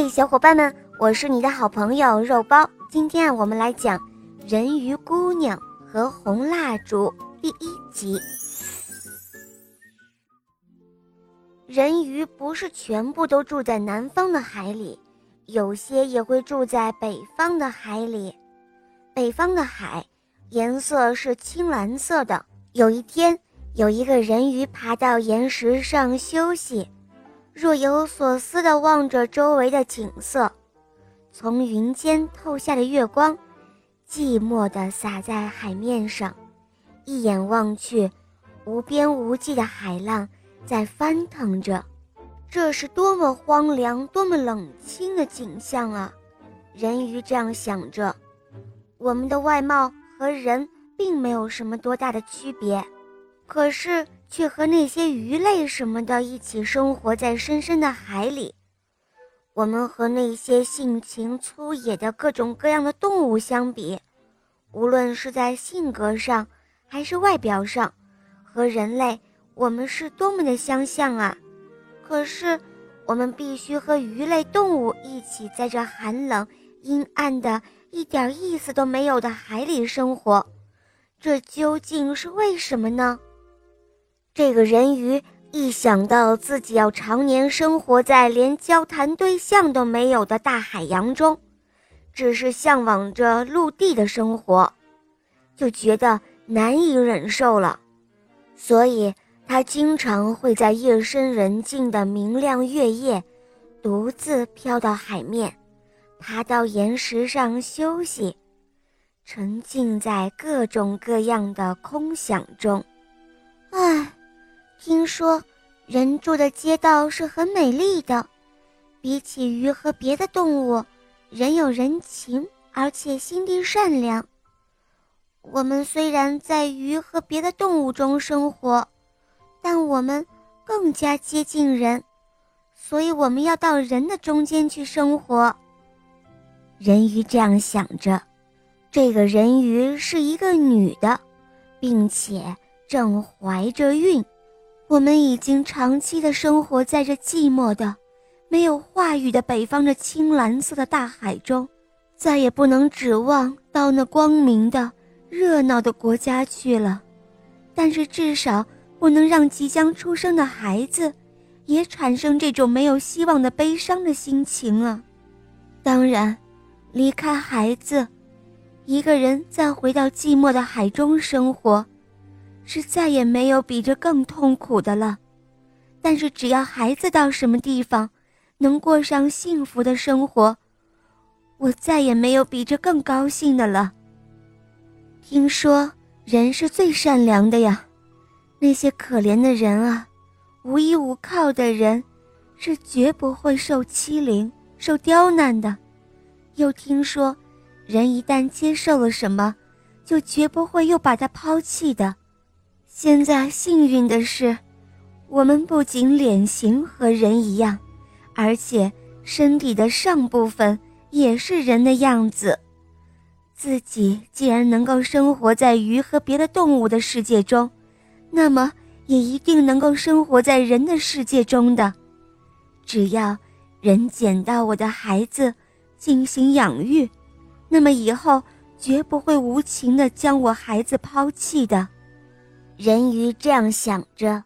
嘿，小伙伴们，我是你的好朋友肉包。今天啊，我们来讲《人鱼姑娘和红蜡烛》第一集。人鱼不是全部都住在南方的海里，有些也会住在北方的海里。北方的海颜色是青蓝色的。有一天，有一个人鱼爬到岩石上休息，若有所思地望着周围的景色。从云间透下的月光，寂寞地洒在海面上。一眼望去，无边无际的海浪。在翻腾着，这是多么荒凉、多么冷清的景象啊！人鱼这样想着。我们的外貌和人并没有什么多大的区别，可是却和那些鱼类什么的一起生活在深深的海里。我们和那些性情粗野的各种各样的动物相比，无论是在性格上还是外表上，和人类。我们是多么的相像啊！可是，我们必须和鱼类动物一起在这寒冷、阴暗的、一点意思都没有的海里生活，这究竟是为什么呢？这个人鱼一想到自己要常年生活在连交谈对象都没有的大海洋中，只是向往着陆地的生活，就觉得难以忍受了，所以。他经常会在夜深人静的明亮月夜，独自飘到海面，爬到岩石上休息，沉浸在各种各样的空想中。唉，听说人住的街道是很美丽的，比起鱼和别的动物，人有人情，而且心地善良。我们虽然在鱼和别的动物中生活。但我们更加接近人，所以我们要到人的中间去生活。人鱼这样想着，这个人鱼是一个女的，并且正怀着孕。我们已经长期的生活在这寂寞的、没有话语的北方的青蓝色的大海中，再也不能指望到那光明的、热闹的国家去了。但是至少。不能让即将出生的孩子，也产生这种没有希望的悲伤的心情啊！当然，离开孩子，一个人再回到寂寞的海中生活，是再也没有比这更痛苦的了。但是，只要孩子到什么地方，能过上幸福的生活，我再也没有比这更高兴的了。听说人是最善良的呀。那些可怜的人啊，无依无靠的人，是绝不会受欺凌、受刁难的。又听说，人一旦接受了什么，就绝不会又把它抛弃的。现在幸运的是，我们不仅脸型和人一样，而且身体的上部分也是人的样子。自己既然能够生活在鱼和别的动物的世界中。那么也一定能够生活在人的世界中的，只要人捡到我的孩子进行养育，那么以后绝不会无情的将我孩子抛弃的。人鱼这样想着，